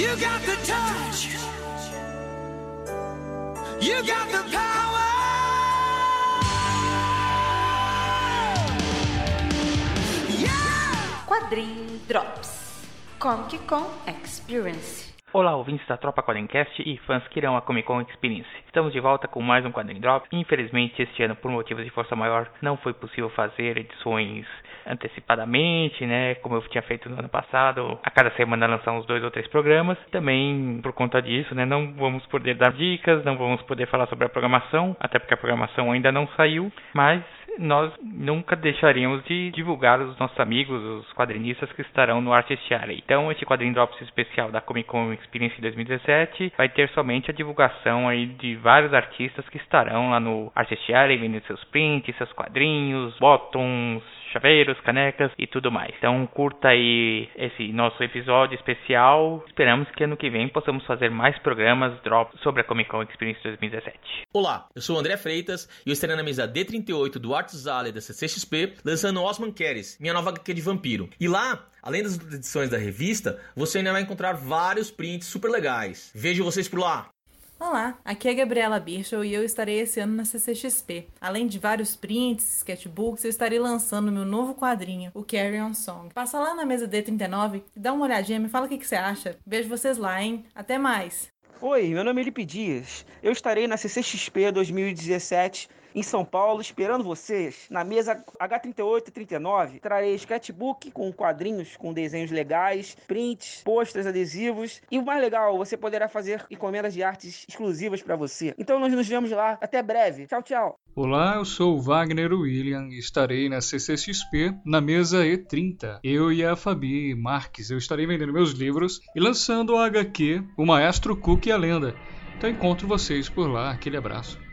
You got the touch. You got the power. Yeah! Quadrim Drops Comic Con Experience Olá, ouvintes da Tropa Quadrincast e fãs que irão a Comic Con Experience. Estamos de volta com mais um Quadrim Drop. Infelizmente, este ano, por motivos de força maior, não foi possível fazer edições antecipadamente, né? Como eu tinha feito no ano passado, a cada semana lançar uns dois ou três programas. Também por conta disso, né? Não vamos poder dar dicas, não vamos poder falar sobre a programação, até porque a programação ainda não saiu, mas nós nunca deixaríamos de divulgar os nossos amigos, os quadrinistas que estarão no Artist Alley. Então, este quadrinho Drops especial da Comic Con Experience 2017 vai ter somente a divulgação aí de vários artistas que estarão lá no Artist Alley, vendendo seus prints, seus quadrinhos, bottoms, chaveiros, canecas e tudo mais. Então curta aí esse nosso episódio especial. Esperamos que ano que vem possamos fazer mais programas sobre a Comic Con Experience 2017. Olá, eu sou o André Freitas e eu estarei na mesa D38 do Arts Alley da CCXP lançando Osman Keres, minha nova HQ de vampiro. E lá Além das edições da revista, você ainda vai encontrar vários prints super legais. Vejo vocês por lá! Olá, aqui é Gabriela Birchall e eu estarei esse ano na CCXP. Além de vários prints, sketchbooks, eu estarei lançando meu novo quadrinho, o Carry On Song. Passa lá na mesa D39 e dá uma olhadinha, me fala o que, que você acha. Vejo vocês lá, hein? Até mais! Oi, meu nome é Lipe Dias. Eu estarei na CCXP 2017 em São Paulo, esperando vocês. Na mesa H38 e 39, trarei sketchbook com quadrinhos com desenhos legais, prints, posters, adesivos. E o mais legal, você poderá fazer encomendas de artes exclusivas para você. Então nós nos vemos lá. Até breve. Tchau, tchau. Olá, eu sou o Wagner William e estarei na CCXP na mesa E30. Eu e a Fabi Marques, eu estarei vendendo meus livros e lançando a HQ O Maestro Cook e a Lenda. Então encontro vocês por lá. Aquele abraço.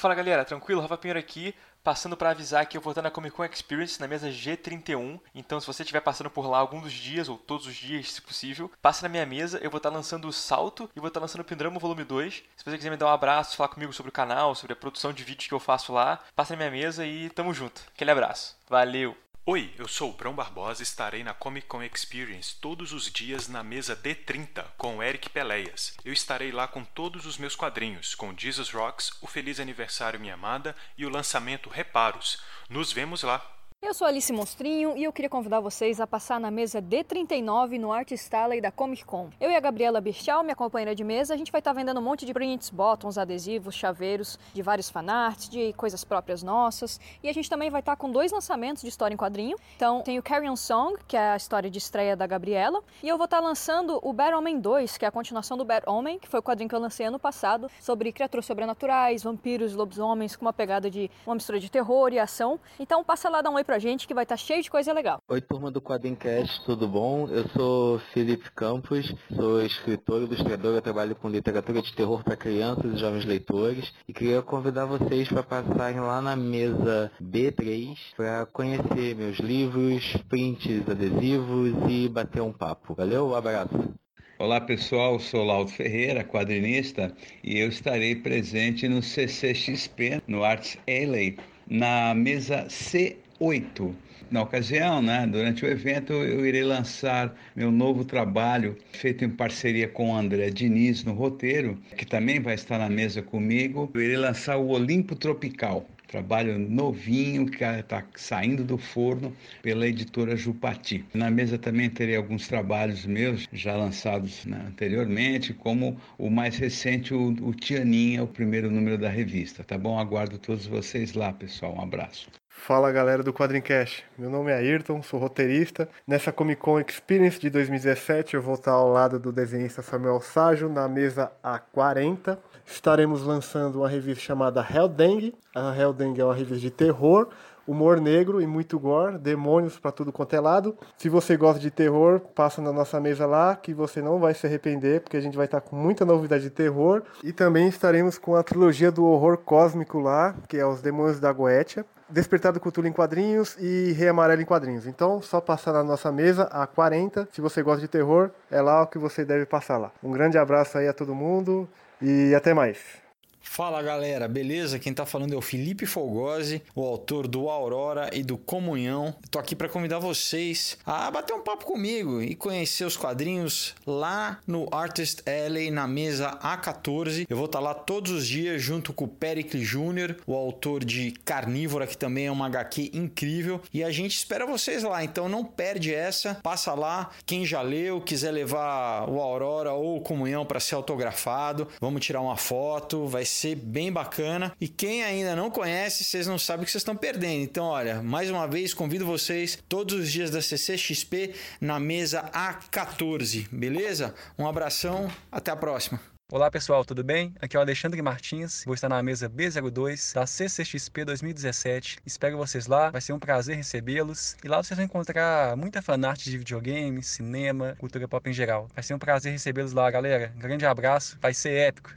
Fala galera, tranquilo? Rafa Pinheiro aqui, passando para avisar que eu vou estar na Comic Con Experience na mesa G31. Então, se você estiver passando por lá algum dos dias, ou todos os dias, se possível, passe na minha mesa. Eu vou estar lançando o Salto e vou estar lançando o Pindramo Volume 2. Se você quiser me dar um abraço, falar comigo sobre o canal, sobre a produção de vídeos que eu faço lá, passe na minha mesa e tamo junto. Aquele abraço. Valeu! Oi, eu sou o Brão Barbosa e estarei na Comic Con Experience todos os dias na mesa D30 com o Eric Peleias. Eu estarei lá com todos os meus quadrinhos, com Jesus Rocks, o Feliz Aniversário Minha Amada e o lançamento Reparos. Nos vemos lá! Eu sou Alice Monstrinho e eu queria convidar vocês a passar na mesa D39 no Art Style da Comic Con. Eu e a Gabriela Birchal, minha companheira de mesa, a gente vai estar vendendo um monte de prints, bottoms, adesivos, chaveiros, de vários fanarts, de coisas próprias nossas. E a gente também vai estar com dois lançamentos de história em quadrinho. Então tem o Carry On Song, que é a história de estreia da Gabriela, e eu vou estar lançando o Bad Omen 2, que é a continuação do Bad Omen, que foi o quadrinho que eu lancei ano passado, sobre criaturas sobrenaturais, vampiros, lobisomens, com uma pegada de uma mistura de terror e ação. Então passa lá, dá um oi pra gente que vai estar cheio de coisa legal. Oi, turma do Quadrincast, tudo bom? Eu sou Felipe Campos, sou escritor e ilustrador, eu trabalho com literatura de terror para crianças e jovens leitores e queria convidar vocês para passarem lá na mesa B3 para conhecer meus livros, prints, adesivos e bater um papo. Valeu, um abraço. Olá pessoal, sou Laudo Ferreira, quadrinista, e eu estarei presente no CCXP, no Arts Alley, na mesa C 8. Na ocasião, né, durante o evento, eu irei lançar meu novo trabalho, feito em parceria com o André Diniz no roteiro, que também vai estar na mesa comigo. Eu irei lançar o Olimpo Tropical, trabalho novinho que está saindo do forno pela editora Jupati. Na mesa também terei alguns trabalhos meus já lançados né, anteriormente, como o mais recente, o, o Tianinha, o primeiro número da revista. Tá bom? Aguardo todos vocês lá, pessoal. Um abraço. Fala galera do Quadrincast, meu nome é Ayrton, sou roteirista. Nessa Comic Con Experience de 2017 eu vou estar ao lado do desenhista Samuel Sajo na mesa A40. Estaremos lançando uma revista chamada Helldengue. A Helldengue é uma revista de terror, humor negro e muito gore, demônios para tudo quanto é lado. Se você gosta de terror, passa na nossa mesa lá que você não vai se arrepender, porque a gente vai estar com muita novidade de terror. E também estaremos com a trilogia do horror cósmico lá, que é Os Demônios da Goetia. Despertar do Cthulhu em quadrinhos e Rei Amarelo em quadrinhos. Então, só passar na nossa mesa a 40. Se você gosta de terror, é lá o que você deve passar lá. Um grande abraço aí a todo mundo e até mais. Fala galera, beleza? Quem tá falando é o Felipe Folgose, o autor do Aurora e do Comunhão. Tô aqui para convidar vocês a bater um papo comigo e conhecer os quadrinhos lá no Artist Alley na mesa A14. Eu vou estar tá lá todos os dias junto com o Pericles Jr., o autor de Carnívora, que também é uma HQ incrível. E a gente espera vocês lá, então não perde essa. Passa lá, quem já leu, quiser levar o Aurora ou o Comunhão para ser autografado, vamos tirar uma foto, vai ser bem bacana. E quem ainda não conhece, vocês não sabem o que vocês estão perdendo. Então, olha, mais uma vez convido vocês todos os dias da CCXP na mesa A14, beleza? Um abração, até a próxima. Olá pessoal, tudo bem? Aqui é o Alexandre Martins, vou estar na mesa B02 da CCXP 2017. Espero vocês lá, vai ser um prazer recebê-los. E lá vocês vão encontrar muita fanart de videogame, cinema, cultura pop em geral. Vai ser um prazer recebê-los lá, galera. Um grande abraço, vai ser épico.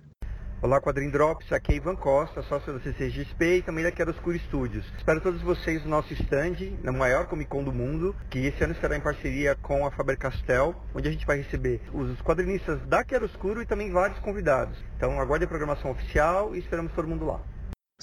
Olá Quadrim Drops, aqui é Ivan Costa, sócio da CCXP e também da Chiaroscuro Studios. Espero todos vocês no nosso stand, na maior Comic Con do mundo, que esse ano estará em parceria com a Faber-Castell, onde a gente vai receber os quadrinistas da Chiaroscuro e também vários convidados. Então aguarde a programação oficial e esperamos todo mundo lá.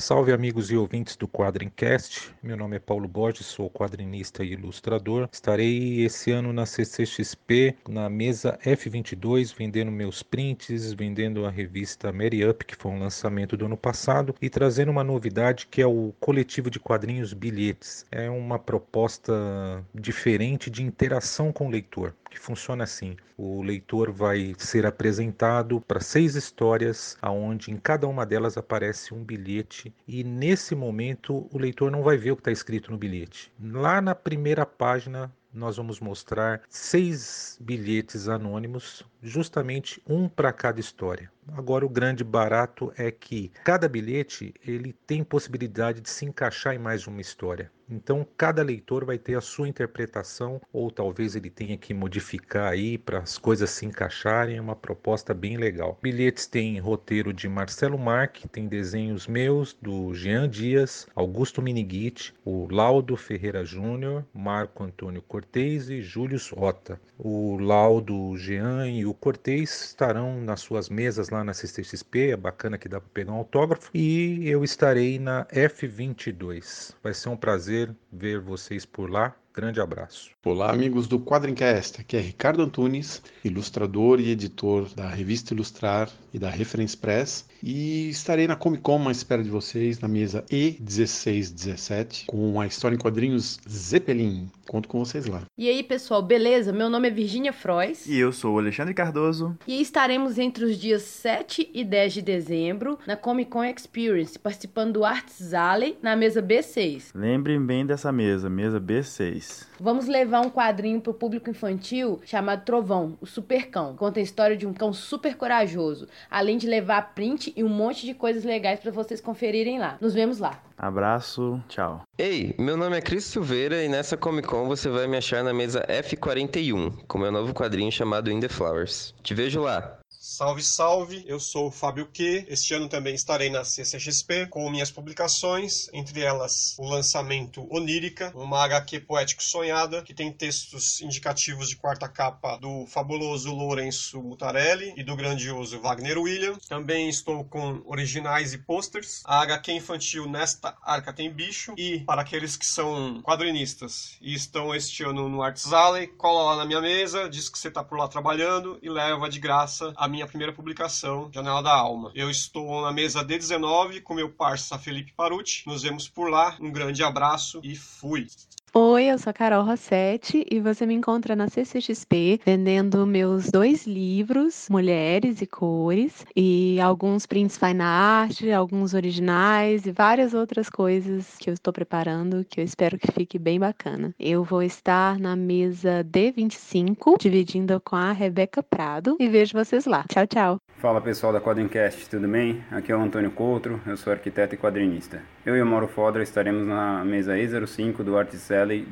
Salve amigos e ouvintes do Quadrincast. Meu nome é Paulo Borges, sou quadrinista e ilustrador. Estarei esse ano na CCXP, na mesa F22, vendendo meus prints, vendendo a revista Mary Up, que foi um lançamento do ano passado, e trazendo uma novidade que é o coletivo de quadrinhos Bilhetes. É uma proposta diferente de interação com o leitor que funciona assim: o leitor vai ser apresentado para seis histórias, aonde em cada uma delas aparece um bilhete e nesse momento o leitor não vai ver o que está escrito no bilhete. Lá na primeira página nós vamos mostrar seis bilhetes anônimos, justamente um para cada história. Agora o grande barato é que cada bilhete ele tem possibilidade de se encaixar em mais uma história. Então cada leitor vai ter a sua interpretação ou talvez ele tenha que modificar aí para as coisas se encaixarem, é uma proposta bem legal. Bilhetes tem roteiro de Marcelo Marque, tem desenhos meus do Jean Dias, Augusto Miniguit, o Laudo Ferreira Júnior, Marco Antônio Cortez e Júlio Rota. O Laudo, Jean e o Cortez estarão nas suas mesas lá na CCXP, é bacana que dá para pegar um autógrafo e eu estarei na F22. Vai ser um prazer prazer ver vocês por lá. Grande abraço. Olá, amigos do Quadrincast. Aqui é Ricardo Antunes, ilustrador e editor da revista Ilustrar e da Reference Press. E estarei na Comic Con à espera de vocês na mesa E1617 com a história em quadrinhos Zeppelin. Conto com vocês lá. E aí, pessoal, beleza? Meu nome é Virginia Frois. E eu sou o Alexandre Cardoso. E estaremos entre os dias 7 e 10 de dezembro na Comic Con Experience, participando do Arts Alley na mesa B6. Lembrem bem dessa mesa, mesa B6. Vamos levar um quadrinho para o público infantil chamado Trovão, o Super Cão. Conta a história de um cão super corajoso, além de levar print e um monte de coisas legais para vocês conferirem lá. Nos vemos lá. Abraço, tchau. Ei, meu nome é Cris Silveira e nessa Comic Con você vai me achar na mesa F41, com meu novo quadrinho chamado In the Flowers. Te vejo lá. Salve, salve! Eu sou o Fábio Q. Este ano também estarei na CCXP com minhas publicações, entre elas o lançamento Onírica, uma HQ poético sonhada que tem textos indicativos de quarta capa do fabuloso Lourenço Mutarelli e do grandioso Wagner William. Também estou com originais e posters. A HQ infantil Nesta Arca Tem Bicho e para aqueles que são quadrinistas e estão este ano no Arts Alley, cola lá na minha mesa, diz que você está por lá trabalhando e leva de graça a minha primeira publicação, Janela da Alma. Eu estou na mesa D19 com meu parça Felipe Paruti. Nos vemos por lá. Um grande abraço e fui! Oi, eu sou a Carol Rossetti e você me encontra na CCXP vendendo meus dois livros, Mulheres e Cores, e alguns prints fine art, alguns originais e várias outras coisas que eu estou preparando que eu espero que fique bem bacana. Eu vou estar na mesa D25, dividindo com a Rebeca Prado e vejo vocês lá. Tchau, tchau. Fala pessoal da Quadrincast, tudo bem? Aqui é o Antônio Coutro, eu sou arquiteto e quadrinista. Eu e o Mauro Fodra estaremos na mesa E05 do Art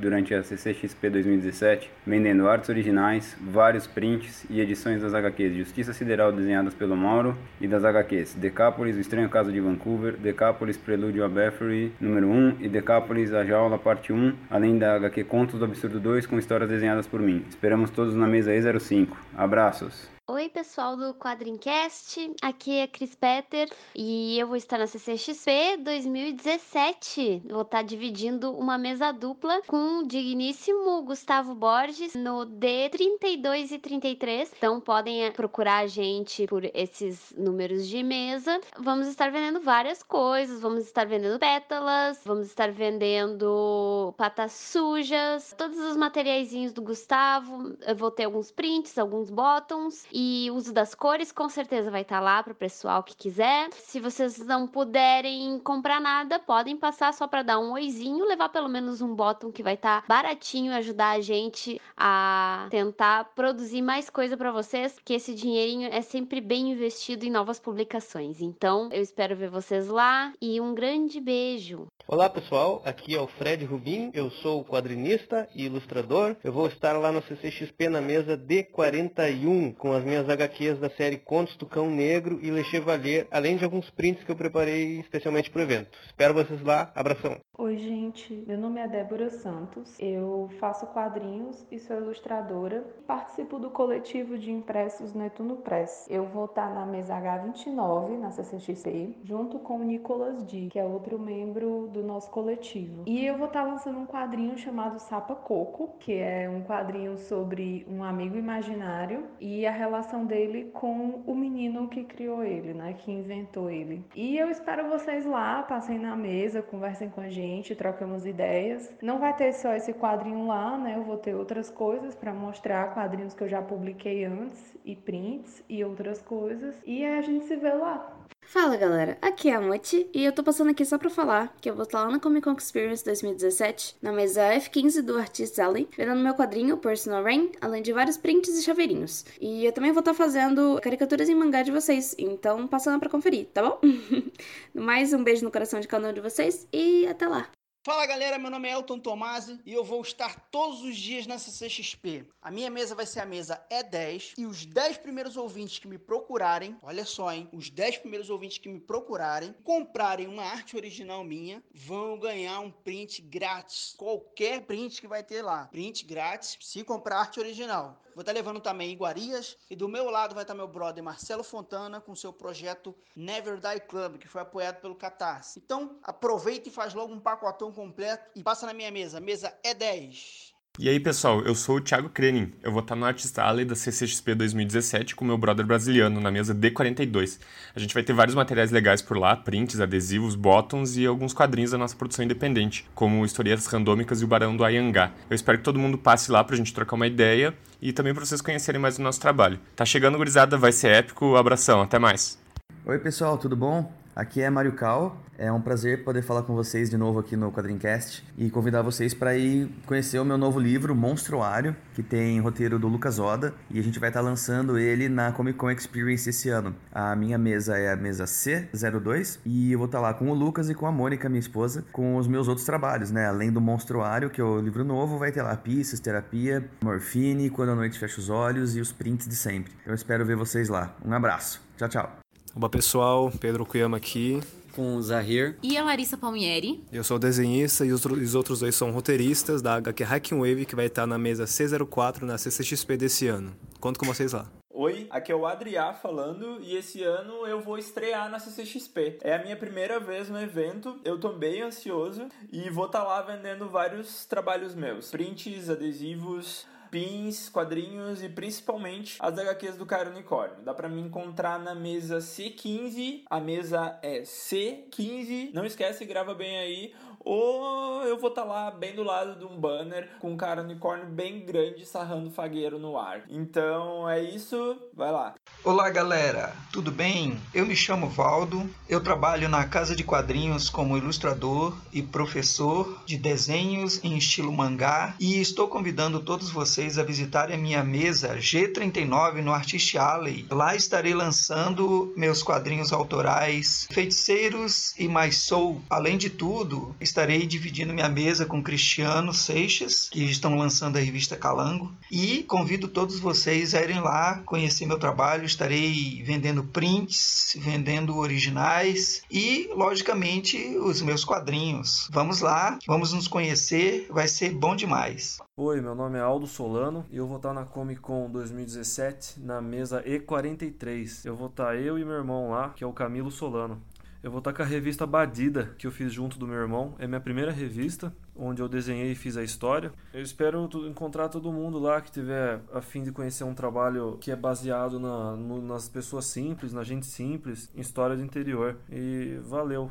Durante a CCXP 2017, vendendo artes originais, vários prints e edições das HQs Justiça Sideral desenhadas pelo Mauro e das HQs Decápolis, O Estranho Caso de Vancouver, Decápolis Prelúdio a Bathory, número 1 e Decápolis A Jaula, parte 1, além da HQ Contos do Absurdo 2 com histórias desenhadas por mim. Esperamos todos na mesa E05. Abraços! Oi, pessoal do Quadrincast. Aqui é Cris Peter e eu vou estar na CCXP 2017. Vou estar dividindo uma mesa dupla com o digníssimo Gustavo Borges no D32 e 33. Então podem eh, procurar a gente por esses números de mesa. Vamos estar vendendo várias coisas. Vamos estar vendendo pétalas, vamos estar vendendo patas sujas, todos os materiaizinhos do Gustavo. Eu vou ter alguns prints, alguns bottoms e uso das cores com certeza vai estar lá para o pessoal que quiser. Se vocês não puderem comprar nada, podem passar só para dar um oizinho, levar pelo menos um bottom que vai estar baratinho, ajudar a gente a tentar produzir mais coisa para vocês, que esse dinheirinho é sempre bem investido em novas publicações. Então, eu espero ver vocês lá e um grande beijo. Olá pessoal, aqui é o Fred Rubin, eu sou quadrinista e ilustrador. Eu vou estar lá no CCXP na mesa D41 com as minhas HQs da série Contos do Cão Negro e Le Chevalier, além de alguns prints que eu preparei especialmente para o evento. Espero vocês lá, abração! Oi gente, meu nome é Débora Santos, eu faço quadrinhos e sou ilustradora. Participo do coletivo de impressos Netuno Press. Eu vou estar na mesa H29, na CCXP, junto com o Nicolas D, que é outro membro do nosso coletivo. E eu vou estar lançando um quadrinho chamado Sapa Coco, que é um quadrinho sobre um amigo imaginário e a relação dele com o menino que criou ele, né, que inventou ele. E eu espero vocês lá, passem na mesa, conversem com a gente trocamos ideias. Não vai ter só esse quadrinho lá, né? Eu vou ter outras coisas para mostrar, quadrinhos que eu já publiquei antes, e prints e outras coisas. E a gente se vê lá. Fala galera, aqui é a Moti e eu tô passando aqui só pra falar que eu vou estar lá na Comic Con Experience 2017, na mesa F15 do Artist Alley, vendendo meu quadrinho Personal Rain, além de vários prints e chaveirinhos. E eu também vou estar fazendo caricaturas em mangá de vocês, então passa lá pra conferir, tá bom? Mais um beijo no coração de cada um de vocês e até lá! Fala galera, meu nome é Elton Tomasi e eu vou estar todos os dias nessa CXP. A minha mesa vai ser a mesa E10 e os 10 primeiros ouvintes que me procurarem, olha só, hein? Os 10 primeiros ouvintes que me procurarem, comprarem uma arte original minha, vão ganhar um print grátis. Qualquer print que vai ter lá. Print grátis se comprar arte original. Vou estar levando também iguarias. E do meu lado vai estar meu brother Marcelo Fontana com seu projeto Never Die Club, que foi apoiado pelo Catarse. Então, aproveita e faz logo um pacotão completo e passa na minha mesa. Mesa é 10. E aí, pessoal, eu sou o Thiago Krenin. Eu vou estar no Artista Alley da CCXP 2017 com meu brother brasiliano na mesa D42. A gente vai ter vários materiais legais por lá, prints, adesivos, bottoms e alguns quadrinhos da nossa produção independente, como Historias Randômicas e o Barão do Ayangá. Eu espero que todo mundo passe lá pra gente trocar uma ideia e também para vocês conhecerem mais o nosso trabalho. Tá chegando, gurizada, vai ser épico. Abração, até mais. Oi, pessoal, tudo bom? Aqui é Mário Cal. É um prazer poder falar com vocês de novo aqui no Quadrincast e convidar vocês para ir conhecer o meu novo livro, Monstruário, que tem roteiro do Lucas Oda e a gente vai estar tá lançando ele na Comic Con Experience esse ano. A minha mesa é a mesa C02 e eu vou estar tá lá com o Lucas e com a Mônica, minha esposa, com os meus outros trabalhos, né? Além do Monstruário, que é o livro novo, vai ter lá Pisces, Terapia, Morfine, Quando a Noite Fecha os Olhos e os prints de sempre. Eu espero ver vocês lá. Um abraço. Tchau, tchau. Olá pessoal, Pedro Kuyama aqui. Com o Zahir. E a Larissa Palmieri. Eu sou desenhista e os outros dois são roteiristas da HQ Hacking Wave, que vai estar na mesa C04 na CCXP desse ano. Conto com vocês lá. Oi, aqui é o Adriá falando e esse ano eu vou estrear na CCXP. É a minha primeira vez no evento, eu tô bem ansioso e vou estar tá lá vendendo vários trabalhos meus: prints, adesivos, pins, quadrinhos e principalmente as HQs do Cairo Unicórnio. Dá para me encontrar na mesa C15, a mesa é C15. Não esquece, grava bem aí ou eu vou estar tá lá bem do lado de um banner com um cara unicórnio bem grande sarrando fagueiro no ar. Então é isso, vai lá. Olá galera, tudo bem? Eu me chamo Valdo, eu trabalho na Casa de Quadrinhos como ilustrador e professor de desenhos em estilo mangá e estou convidando todos vocês a visitarem a minha mesa G39 no Artist Alley. Lá estarei lançando meus quadrinhos autorais Feiticeiros e Mais Soul. Além de tudo, dividindo minha mesa com Cristiano Seixas, que estão lançando a revista Calango, e convido todos vocês a irem lá conhecer meu trabalho estarei vendendo prints, vendendo originais e, logicamente, os meus quadrinhos. Vamos lá, vamos nos conhecer, vai ser bom demais. Oi, meu nome é Aldo Solano e eu vou estar na Comic Con 2017 na mesa E43. Eu vou estar eu e meu irmão lá, que é o Camilo Solano. Eu vou estar com a revista Badida, que eu fiz junto do meu irmão. É minha primeira revista, onde eu desenhei e fiz a história. Eu espero encontrar todo mundo lá que tiver a fim de conhecer um trabalho que é baseado na, no, nas pessoas simples, na gente simples, em história do interior. E valeu!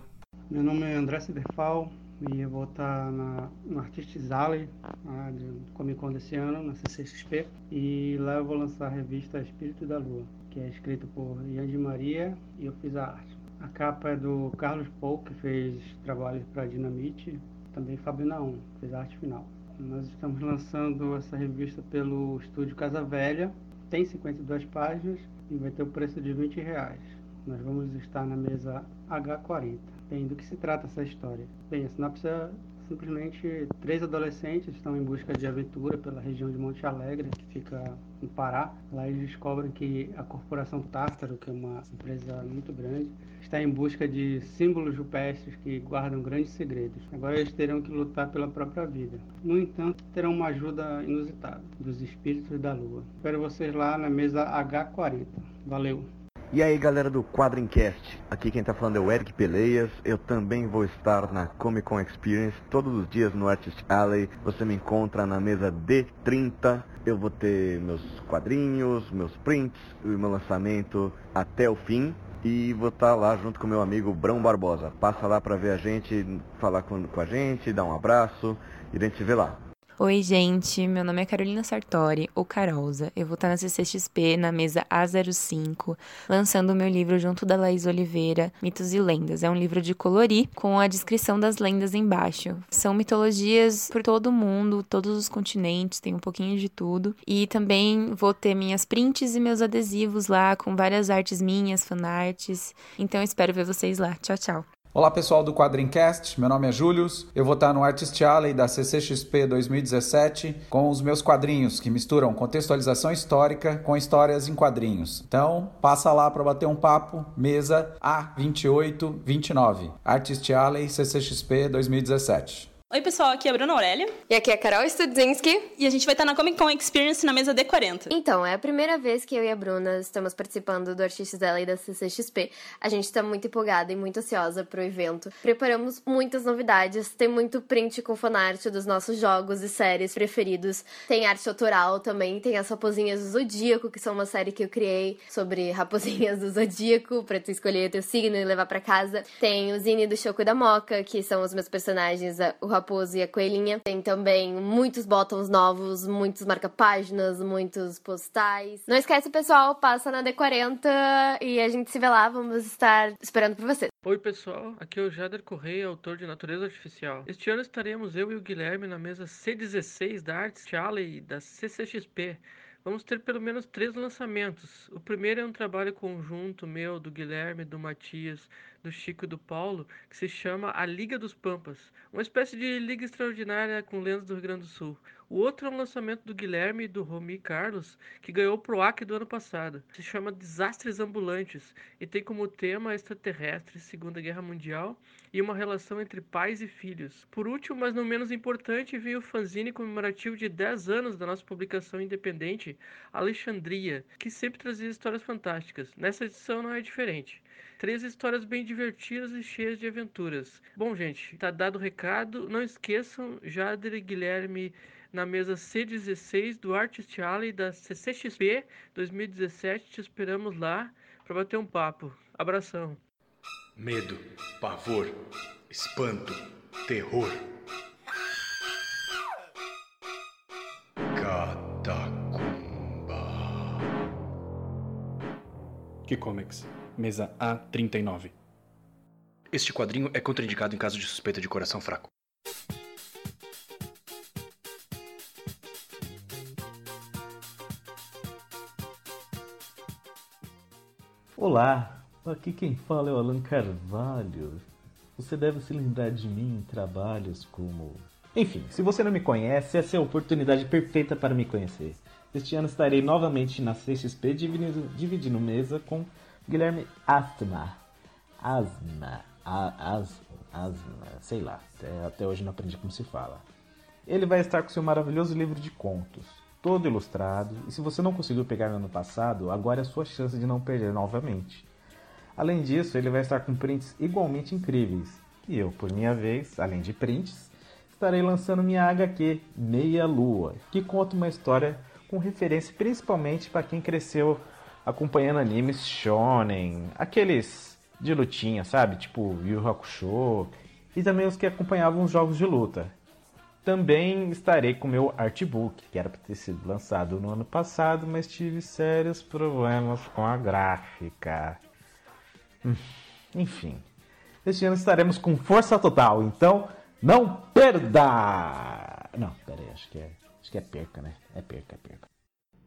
Meu nome é André Ciberfal e eu vou estar na, no Artistes Alley, do Comic Con desse ano, na CCXP. E lá eu vou lançar a revista Espírito da Lua, que é escrita por Ian de Maria e eu fiz a arte. A capa é do Carlos Pou, que fez trabalhos para Dinamite, também Fábio Naum, fez arte final. Nós estamos lançando essa revista pelo estúdio Casa Velha, tem 52 páginas e vai ter o preço de 20 reais. Nós vamos estar na mesa H40. Bem, do que se trata essa história? Bem, a sinopse é simplesmente três adolescentes estão em busca de aventura pela região de Monte Alegre, que fica no Pará. Lá eles descobrem que a Corporação Tártaro, que é uma empresa muito grande, está em busca de símbolos rupestres que guardam grandes segredos. Agora eles terão que lutar pela própria vida. No entanto, terão uma ajuda inusitada dos espíritos da lua. Espero vocês lá na mesa H40. Valeu! E aí galera do Quadrincast, aqui quem tá falando é o Eric Peleias, eu também vou estar na Comic Con Experience todos os dias no Artist Alley, você me encontra na mesa D30, eu vou ter meus quadrinhos, meus prints e meu lançamento até o fim, e vou estar lá junto com meu amigo Brão Barbosa, passa lá pra ver a gente, falar com, com a gente, dar um abraço e a gente se vê lá. Oi, gente. Meu nome é Carolina Sartori, ou Carolza. Eu vou estar na CCXP, na mesa A05, lançando o meu livro junto da Laís Oliveira, Mitos e Lendas. É um livro de colorir, com a descrição das lendas embaixo. São mitologias por todo o mundo, todos os continentes, tem um pouquinho de tudo. E também vou ter minhas prints e meus adesivos lá, com várias artes minhas, fanarts. Então espero ver vocês lá. Tchau, tchau. Olá pessoal do Quadrincast, meu nome é Julius. Eu vou estar no Artist Alley da CCXP 2017 com os meus quadrinhos que misturam contextualização histórica com histórias em quadrinhos. Então, passa lá para bater um papo, mesa A2829, Artist Alley CCXP 2017. Oi, pessoal, aqui é a Bruna Aurélia. E aqui é a Carol Studzinski. E a gente vai estar na Comic Con Experience na mesa D40. Então, é a primeira vez que eu e a Bruna estamos participando do Artistas dela e da CCXP. A gente está muito empolgada e muito ansiosa pro evento. Preparamos muitas novidades, tem muito print com fanart dos nossos jogos e séries preferidos. Tem arte autoral também, tem as Raposinhas do Zodíaco, que são uma série que eu criei sobre raposinhas do Zodíaco, pra tu escolher o teu signo e levar para casa. Tem o Zine do Choco e da Moca, que são os meus personagens, o Raposo e a Coelhinha. Tem também muitos botões novos, muitos marca-páginas, muitos postais. Não esquece, pessoal, passa na D40 e a gente se vê lá. Vamos estar esperando por vocês. Oi, pessoal. Aqui é o Jader Correia, autor de Natureza Artificial. Este ano estaremos eu e o Guilherme na mesa C16 da Arts Alley da CCXP. Vamos ter pelo menos três lançamentos. O primeiro é um trabalho conjunto meu, do Guilherme, do Matias, do Chico e do Paulo, que se chama A Liga dos Pampas, uma espécie de liga extraordinária com lendas do Rio Grande do Sul. O outro é um lançamento do Guilherme e do Romi Carlos, que ganhou o PROAC do ano passado. Se chama Desastres Ambulantes e tem como tema extraterrestres, Segunda Guerra Mundial e uma relação entre pais e filhos. Por último, mas não menos importante, veio o fanzine comemorativo de 10 anos da nossa publicação independente, Alexandria, que sempre trazia histórias fantásticas. Nessa edição não é diferente. Três histórias bem divertidas e cheias de aventuras. Bom, gente, tá dado o recado. Não esqueçam, Jader e Guilherme na mesa C16 do Artist Alley da CCXP 2017. Te esperamos lá para bater um papo. Abração. Medo, pavor, espanto, terror. Catacumba. Que Comics, mesa A39. Este quadrinho é contraindicado em caso de suspeita de coração fraco. Olá, aqui quem fala é o Alan Carvalho. Você deve se lembrar de mim em trabalhos como. Enfim, se você não me conhece, essa é a oportunidade perfeita para me conhecer. Este ano estarei novamente na CXP dividindo, dividindo mesa com Guilherme Astma. Asma. As, asma. Sei lá. Até, até hoje não aprendi como se fala. Ele vai estar com seu maravilhoso livro de contos, todo ilustrado, e se você não conseguiu pegar no ano passado, agora é a sua chance de não perder novamente. Além disso, ele vai estar com prints igualmente incríveis. E eu, por minha vez, além de prints, estarei lançando minha HQ Meia Lua, que conta uma história com referência principalmente para quem cresceu acompanhando animes shonen, aqueles de lutinha, sabe? Tipo Yu Hakusho, e também os que acompanhavam os jogos de luta. Também estarei com meu artbook, que era para ter sido lançado no ano passado, mas tive sérios problemas com a gráfica. Hum, enfim, este ano estaremos com força total, então não perda! Não, pera aí, acho que é, acho que é perca, né? É perca, é perca.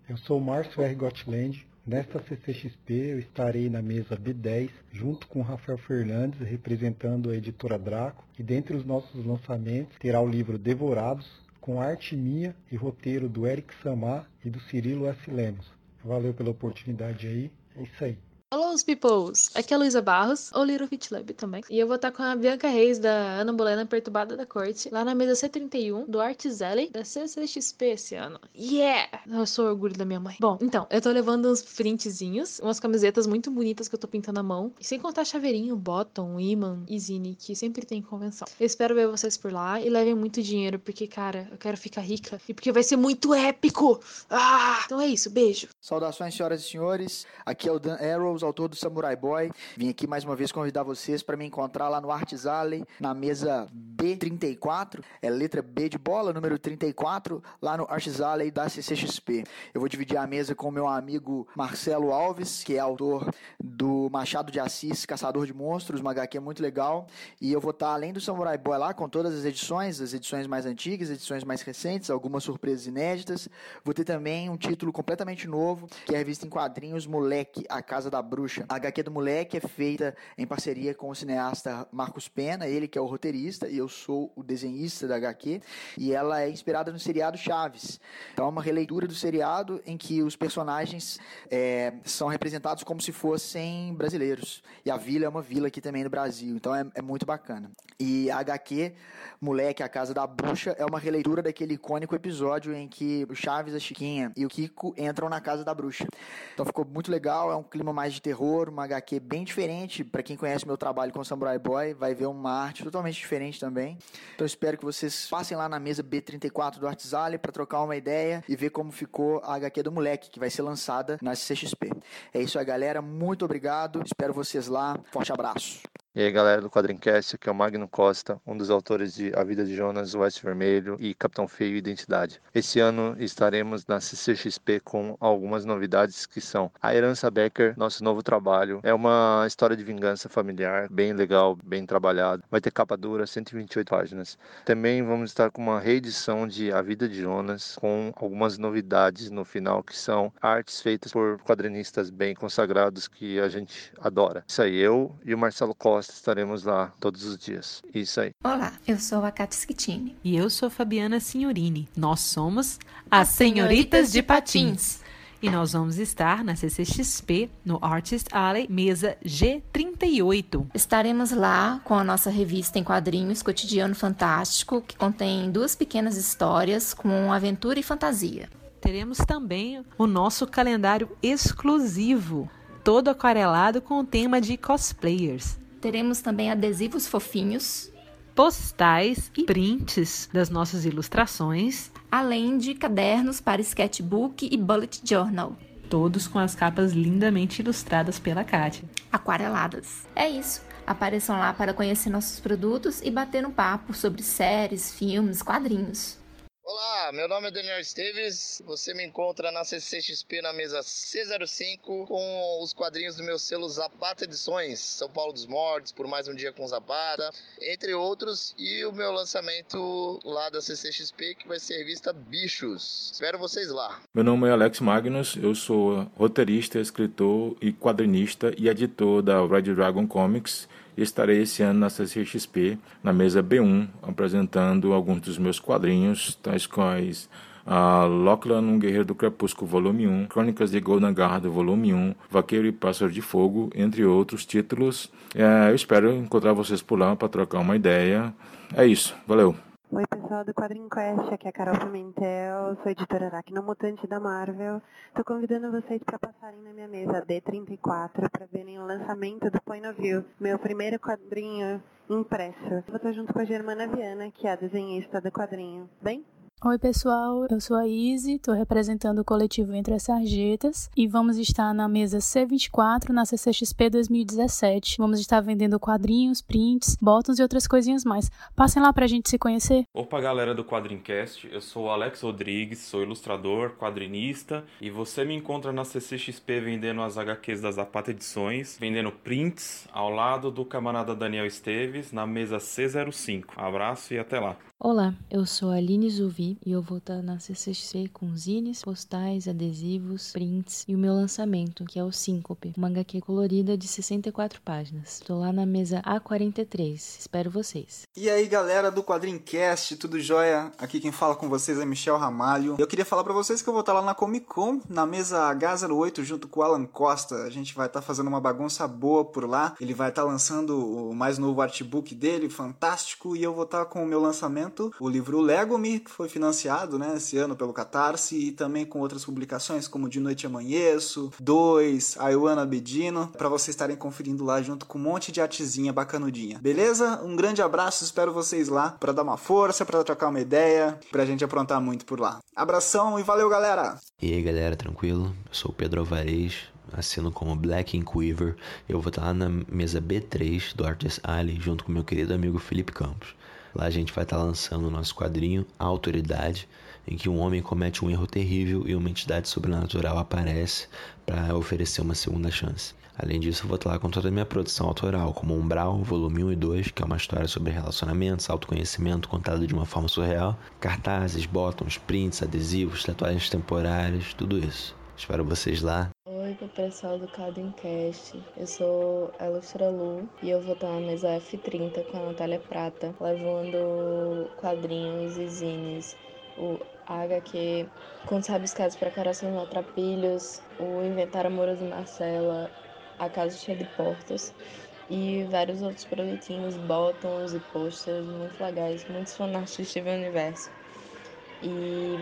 Eu sou o Márcio R. Gotland. Nesta CCXP eu estarei na mesa B10 junto com Rafael Fernandes representando a editora Draco e dentre os nossos lançamentos terá o livro Devorados com arte minha e roteiro do Eric Samar e do Cirilo S. Lemos. Valeu pela oportunidade aí. É isso aí. Olá, os peoples! Aqui é a Luísa Barros, ou Little Fit Lab também. E eu vou estar com a Bianca Reis, da Ana Bolena Perturbada da Corte, lá na mesa C31 do Alley da CCXP esse ano. Yeah! Eu sou orgulho da minha mãe. Bom, então, eu tô levando uns printzinhos, umas camisetas muito bonitas que eu tô pintando à mão, e sem contar chaveirinho, bottom, imã e zine, que sempre tem em convenção. Eu espero ver vocês por lá e levem muito dinheiro, porque, cara, eu quero ficar rica e porque vai ser muito épico! Ah! Então é isso, beijo! Saudações, senhoras e senhores. Aqui é o Dan Arrows, autor do Samurai Boy. Vim aqui mais uma vez convidar vocês para me encontrar lá no Arts Alley, na mesa B34, é letra B de bola, número 34, lá no Arts Alley da CCXP. Eu vou dividir a mesa com meu amigo Marcelo Alves, que é autor do Machado de Assis, Caçador de Monstros, uma HQ muito legal. E eu vou estar, além do Samurai Boy lá, com todas as edições, as edições mais antigas, edições mais recentes, algumas surpresas inéditas. Vou ter também um título completamente novo, que é a revista em quadrinhos Moleque, A Casa da Bruxa. A HQ do Moleque é feita em parceria com o cineasta Marcos Pena, ele que é o roteirista e eu sou o desenhista da HQ, e ela é inspirada no seriado Chaves. Então é uma releitura do seriado em que os personagens é, são representados como se fossem brasileiros. E a vila é uma vila aqui também no Brasil, então é, é muito bacana. E a HQ Moleque, A Casa da Bruxa, é uma releitura daquele icônico episódio em que o Chaves, a Chiquinha e o Kiko entram na Casa da Bruxa. Então ficou muito legal, é um clima mais de terror, uma HQ bem diferente. Para quem conhece meu trabalho com Samurai Boy, vai ver uma arte totalmente diferente também. Então espero que vocês passem lá na mesa B34 do Arts Alley para trocar uma ideia e ver como ficou a HQ do moleque, que vai ser lançada na CXP. É isso aí, galera. Muito obrigado. Espero vocês lá. Forte abraço. E aí galera do Quadrincast, aqui é o Magno Costa, um dos autores de A Vida de Jonas, Oeste Vermelho e Capitão Feio Identidade. Esse ano estaremos na CCXP com algumas novidades que são A Herança Becker, nosso novo trabalho. É uma história de vingança familiar, bem legal, bem trabalhado. Vai ter capa dura, 128 páginas. Também vamos estar com uma reedição de A Vida de Jonas, com algumas novidades no final, que são artes feitas por quadrinistas bem consagrados que a gente adora. Isso aí, eu e o Marcelo Costa estaremos lá todos os dias. Isso aí. Olá, eu sou a Katia Schittini. E eu sou Fabiana Signorini. Nós somos as Senhoritas de Patins. E nós vamos estar na CCXP, no Artist Alley, mesa G38. Estaremos lá com a nossa revista em quadrinhos Cotidiano Fantástico, que contém duas pequenas histórias com aventura e fantasia. Teremos também o nosso calendário exclusivo, todo aquarelado com o tema de cosplayers. Teremos também adesivos fofinhos, postais e prints das nossas ilustrações, além de cadernos para sketchbook e bullet journal. Todos com as capas lindamente ilustradas pela Kátia. Aquareladas. É isso. Apareçam lá para conhecer nossos produtos e bater um papo sobre séries, filmes, quadrinhos. Olá, meu nome é Daniel Esteves. Você me encontra na CCXP na mesa C05 com os quadrinhos do meu selo Zapata Edições, São Paulo dos Mortos, Por Mais um Dia com Zapata, entre outros, e o meu lançamento lá da CCXP que vai ser a revista Bichos. Espero vocês lá. Meu nome é Alex Magnus, eu sou roteirista, escritor e quadrinista e editor da Red Dragon Comics estarei esse ano na CCXP, na mesa B1, apresentando alguns dos meus quadrinhos, tais quais a Lachlan, um Guerreiro do Crepúsculo, volume 1, Crônicas de Golden Guard, volume 1, Vaqueiro e Pássaro de Fogo, entre outros títulos. É, eu espero encontrar vocês por lá para trocar uma ideia. É isso, valeu! Oi pessoal do Quadrinho Quest, aqui é a Carol Pimentel, sou editora Aracnomutante da Marvel. Estou convidando vocês para passarem na minha mesa D34 para verem o lançamento do Point of View, meu primeiro quadrinho impresso. Vou estar junto com a Germana Viana, que é a desenhista do quadrinho. Bem? Oi, pessoal. Eu sou a Izzy, estou representando o coletivo Entre as Sarjetas e vamos estar na mesa C24 na CCXP 2017. Vamos estar vendendo quadrinhos, prints, botões e outras coisinhas mais. Passem lá pra gente se conhecer. Opa, galera do Quadrincast. Eu sou o Alex Rodrigues, sou ilustrador, quadrinista e você me encontra na CCXP vendendo as HQs das Zapata Edições, vendendo prints ao lado do camarada Daniel Esteves na mesa C05. Abraço e até lá. Olá, eu sou a Aline Zuvi e eu vou estar na CCXP com zines, postais, adesivos, prints e o meu lançamento, que é o Síncope, uma HQ colorida de 64 páginas. Estou lá na mesa A43, espero vocês. E aí galera do Quadrincast, tudo jóia? Aqui quem fala com vocês é Michel Ramalho. Eu queria falar para vocês que eu vou estar lá na Comic Con, na mesa H08, junto com o Alan Costa. A gente vai estar fazendo uma bagunça boa por lá. Ele vai estar lançando o mais novo artbook dele, fantástico, e eu vou estar com o meu lançamento o livro Lego Me, que foi financiado né, esse ano pelo Catarse, e também com outras publicações como De Noite Amanheço, Dois, Aiwana Bedino, para vocês estarem conferindo lá junto com um monte de artezinha bacanudinha. Beleza? Um grande abraço, espero vocês lá para dar uma força, para trocar uma ideia, pra gente aprontar muito por lá. Abração e valeu, galera! E aí, galera, tranquilo? Eu sou o Pedro Alvarez, assino como Black Inquiver. Eu vou estar lá na mesa B3 do Artist Alley junto com meu querido amigo Felipe Campos. Lá a gente vai estar lançando o nosso quadrinho A Autoridade, em que um homem comete um erro terrível e uma entidade sobrenatural aparece para oferecer uma segunda chance. Além disso, eu vou estar lá com toda a minha produção autoral, como Umbral, volume 1 e 2, que é uma história sobre relacionamentos, autoconhecimento contado de uma forma surreal, cartazes, botões, prints, adesivos, tatuagens temporárias, tudo isso. Espero vocês lá. Pro pessoal do Cast. Eu sou a Ilustra Lu e eu vou estar na mesa F30 com a Natália Prata, levando quadrinhos e zines, o HQ, Contos Rabiscados para Coração Maltrapilhos, o Inventário Amoroso Marcela, A Casa Cheia de Portas e vários outros produtinhos, botões e posters muito legais, muitos fanarts Steven Universo. E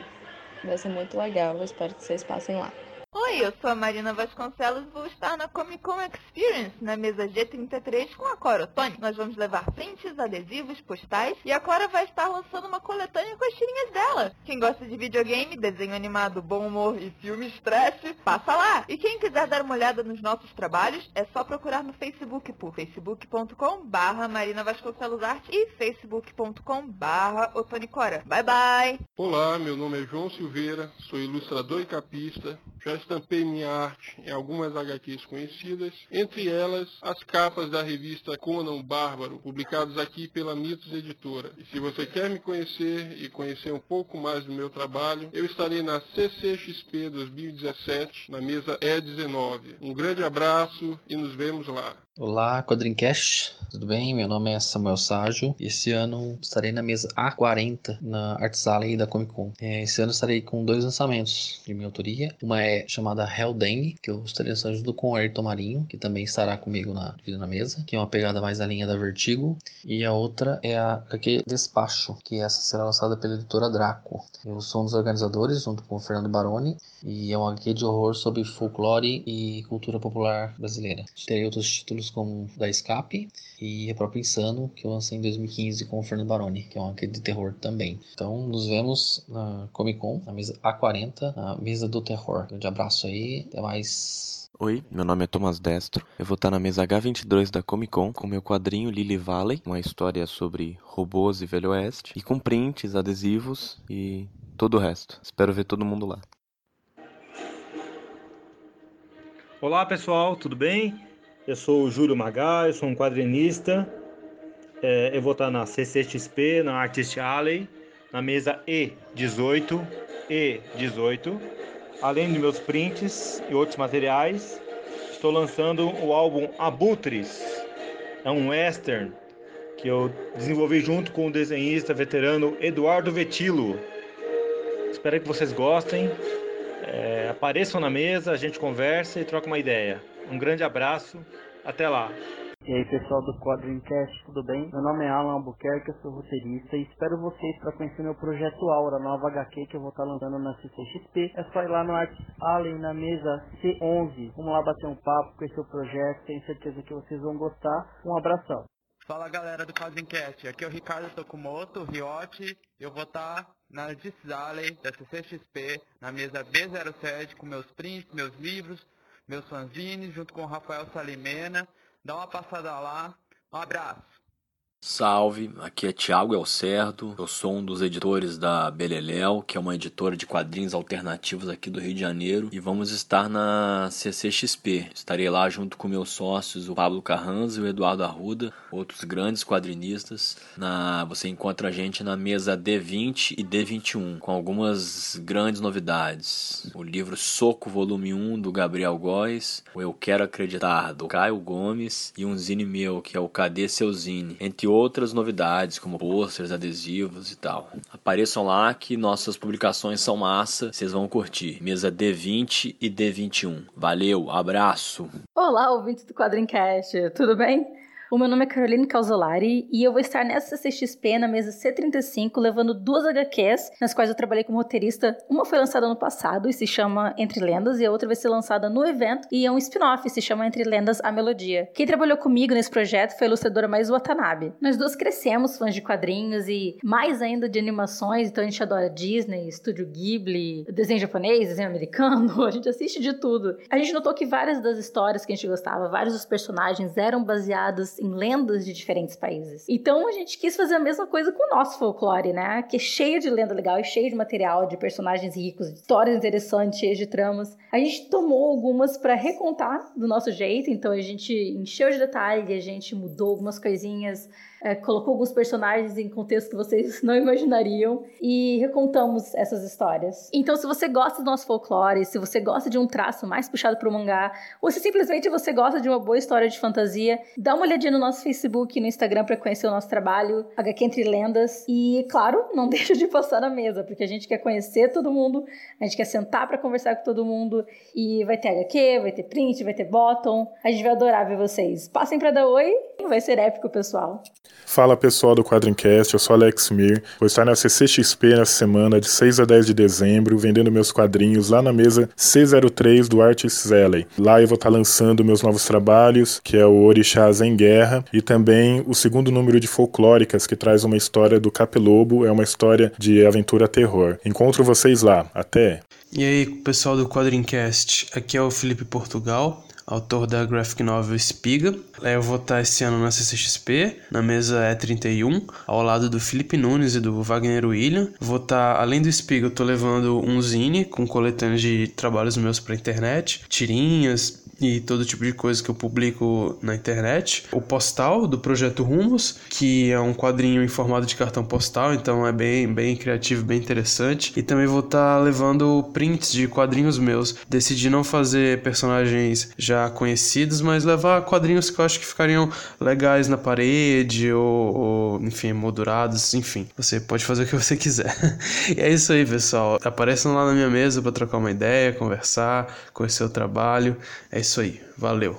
vai ser muito legal, eu espero que vocês passem lá. Oi, eu sou a Marina Vasconcelos e vou estar na Comic Con Experience, na mesa G33 com a Cora Tony. Nós vamos levar prints, adesivos, postais e a Cora vai estar lançando uma coletânea com as tirinhas dela. Quem gosta de videogame, desenho animado, bom humor e filme estresse, passa lá. E quem quiser dar uma olhada nos nossos trabalhos, é só procurar no Facebook por facebook.com Marina Vasconcelos Arte e facebook.com barra Otonicora. Bye bye! Olá, meu nome é João Silveira, sou ilustrador e capista. Já estampei minha arte em algumas HQs conhecidas, entre elas as capas da revista Conan Bárbaro, publicados aqui pela Mitos Editora. E se você quer me conhecer e conhecer um pouco mais do meu trabalho, eu estarei na CCXP 2017, na mesa E19. Um grande abraço e nos vemos lá. Olá, Quadrincast, tudo bem? Meu nome é Samuel Ságio esse ano estarei na mesa A40 na Arts Alley da Comic Con. É, esse ano estarei com dois lançamentos de minha autoria. Uma é chamada Hellden, que eu estarei lançando com o Ayrton Marinho, que também estará comigo na, na mesa, que é uma pegada mais na linha da Vertigo. E a outra é a HQ Despacho, que essa será lançada pela editora Draco. Eu sou um dos organizadores, junto com o Fernando Baroni, e é uma HQ de horror sobre folclore e cultura popular brasileira. Terei outros títulos como Da Escape e a própria Insano, que eu lancei em 2015 com o Fernando Baroni, que é uma de terror também. Então nos vemos na Comic Con, na mesa A40, na mesa do terror. Um grande abraço aí, até mais. Oi, meu nome é Thomas Destro. Eu vou estar na mesa H22 da Comic Con com meu quadrinho Lily Valley, uma história sobre robôs e Velho Oeste, e com prints, adesivos e todo o resto. Espero ver todo mundo lá. Olá pessoal, tudo bem? Eu sou o Júlio eu sou um quadrinista. É, eu vou estar na CCXP, na Artist Alley, na mesa E18, E18. Além de meus prints e outros materiais, estou lançando o álbum Abutres. É um western que eu desenvolvi junto com o desenhista veterano Eduardo Vetilo. Espero que vocês gostem. É, apareçam na mesa, a gente conversa e troca uma ideia. Um grande abraço, até lá. E aí pessoal do Quadrincast, tudo bem? Meu nome é Alan Albuquerque, eu sou roteirista e espero vocês para conhecer meu projeto Aura, nova HQ que eu vou estar lançando na CCXP. É só ir lá no Arts Alley, na mesa C11. Vamos lá bater um papo, conhecer o projeto, tenho certeza que vocês vão gostar. Um abração. Fala galera do Quadrincast, aqui é o Ricardo Tokumoto, Riote. Eu vou estar na Arts Alley da CCXP, na mesa B07 com meus prints, meus livros, meus fanzines, junto com o Rafael Salimena. Dá uma passada lá. Um abraço. Salve, aqui é Thiago Elcerdo, eu sou um dos editores da Beleléu, que é uma editora de quadrinhos alternativos aqui do Rio de Janeiro, e vamos estar na CCXP. Estarei lá junto com meus sócios, o Pablo Carranza e o Eduardo Arruda, outros grandes quadrinistas. Na, você encontra a gente na mesa D20 e D21, com algumas grandes novidades. O livro Soco, volume 1, do Gabriel Góes, o Eu Quero Acreditar, do Caio Gomes, e um zine meu, que é o Cadê Seu Zine? Entre outras novidades, como posters, adesivos e tal. Apareçam lá que nossas publicações são massa, vocês vão curtir. Mesa D20 e D21. Valeu, abraço! Olá, ouvintes do Quadrincast, tudo bem? O meu nome é Caroline Causolari e eu vou estar nessa CXP na mesa C35 levando duas HQs nas quais eu trabalhei como roteirista. Uma foi lançada no passado e se chama Entre Lendas e a outra vai ser lançada no evento e é um spin-off, se chama Entre Lendas a Melodia. Quem trabalhou comigo nesse projeto foi a ilustradora Mais Watanabe. Nós duas crescemos fãs de quadrinhos e mais ainda de animações, então a gente adora Disney, Estúdio Ghibli, desenho japonês, desenho americano, a gente assiste de tudo. A gente notou que várias das histórias que a gente gostava, vários dos personagens eram baseados em lendas de diferentes países. Então a gente quis fazer a mesma coisa com o nosso folclore, né? Que é cheio de lenda legal, e cheio de material, de personagens ricos, de histórias interessantes, cheias de tramas. A gente tomou algumas para recontar do nosso jeito, então a gente encheu de detalhe, a gente mudou algumas coisinhas, é, colocou alguns personagens em contexto que vocês não imaginariam e recontamos essas histórias. Então, se você gosta do nosso folclore, se você gosta de um traço mais puxado para o mangá, ou se simplesmente você gosta de uma boa história de fantasia, dá uma olhadinha no nosso Facebook e no Instagram para conhecer o nosso trabalho, HQ Entre Lendas. E, claro, não deixa de passar na mesa, porque a gente quer conhecer todo mundo, a gente quer sentar para conversar com todo mundo e vai ter HQ, vai ter print, vai ter bottom. A gente vai adorar ver vocês. Passem para dar oi, vai ser épico, pessoal. Fala pessoal do Quadrincast, eu sou Alex Mir. Vou estar na CCXP nessa semana, de 6 a 10 de dezembro, vendendo meus quadrinhos lá na mesa C03 do Artists Alley. Lá eu vou estar lançando meus novos trabalhos, que é o Orixás em Guerra, e também o segundo número de Folclóricas, que traz uma história do Capelobo, é uma história de aventura terror. Encontro vocês lá. Até! E aí, pessoal do Quadrincast, aqui é o Felipe Portugal autor da graphic novel Espiga. Eu vou estar esse ano na CCXP, na mesa E31, ao lado do Felipe Nunes e do Wagner William. Vou estar, além do Espiga, eu tô levando um zine com coletâneas de trabalhos meus pra internet, tirinhas, e todo tipo de coisa que eu publico na internet. O postal do projeto Rumos, que é um quadrinho em formato de cartão postal, então é bem, bem criativo, bem interessante. E também vou estar tá levando prints de quadrinhos meus. Decidi não fazer personagens já conhecidos, mas levar quadrinhos que eu acho que ficariam legais na parede ou, ou enfim, moldurados, enfim. Você pode fazer o que você quiser. e é isso aí, pessoal. Apareçam lá na minha mesa para trocar uma ideia, conversar, conhecer o trabalho. É isso isso aí. Valeu.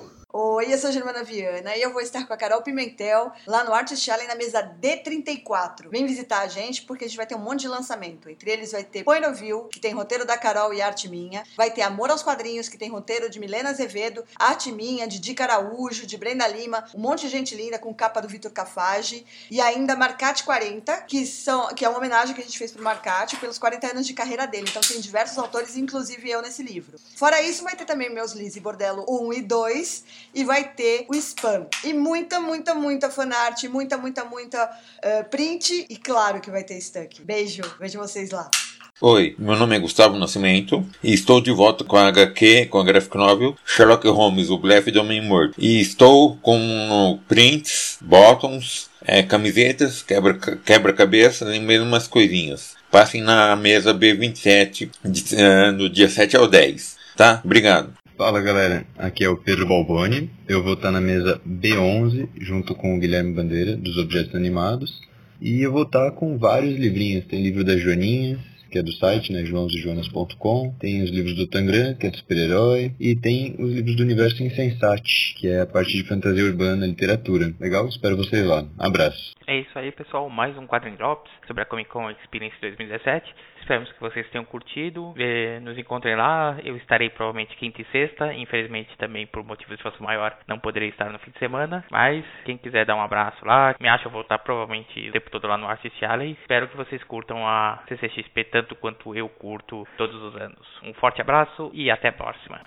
Oi, eu sou a Germana Viana e eu vou estar com a Carol Pimentel lá no Artist Challenge na mesa D34. Vem visitar a gente porque a gente vai ter um monte de lançamento. Entre eles vai ter Point of View, que tem roteiro da Carol e arte minha. Vai ter Amor aos Quadrinhos, que tem roteiro de Milena Azevedo, arte minha, de Dica Araújo, de Brenda Lima, um monte de gente linda com capa do Vitor Cafage. E ainda Marcate 40, que, são, que é uma homenagem que a gente fez pro Marcate pelos 40 anos de carreira dele. Então tem diversos autores, inclusive eu nesse livro. Fora isso, vai ter também meus Lizzie Bordello 1 e 2 e vai ter o spam. E muita, muita, muita fanart, muita, muita, muita uh, print e claro que vai ter stuck. Beijo, vejo vocês lá. Oi, meu nome é Gustavo Nascimento e estou de volta com a HQ, com a graphic novel Sherlock Holmes, o Blefe do Homem Morto. E estou com prints, bottoms, é, camisetas, quebra-cabeças quebra e mesmo umas coisinhas. Passem na mesa B27 de, uh, no dia 7 ao 10, tá? Obrigado. Fala galera, aqui é o Pedro Balboni. Eu vou estar na mesa B11 junto com o Guilherme Bandeira dos Objetos Animados. E eu vou estar com vários livrinhos. Tem livro da Joaninha, que é do site, né, joãosejonas.com. Tem os livros do Tangram, que é do super-herói. E tem os livros do Universo Insensate, que é a parte de fantasia urbana, literatura. Legal? Espero vocês lá. Abraço. É isso aí, pessoal. Mais um Quadrinho Drops sobre a Comic Con Experience 2017. Esperamos que vocês tenham curtido. Eh, nos encontrem lá. Eu estarei provavelmente quinta e sexta. Infelizmente, também por motivos de força maior, não poderei estar no fim de semana. Mas quem quiser dar um abraço lá, me acha voltar provavelmente o tempo todo lá no Artist Alley. Espero que vocês curtam a CCXP tanto quanto eu curto todos os anos. Um forte abraço e até a próxima.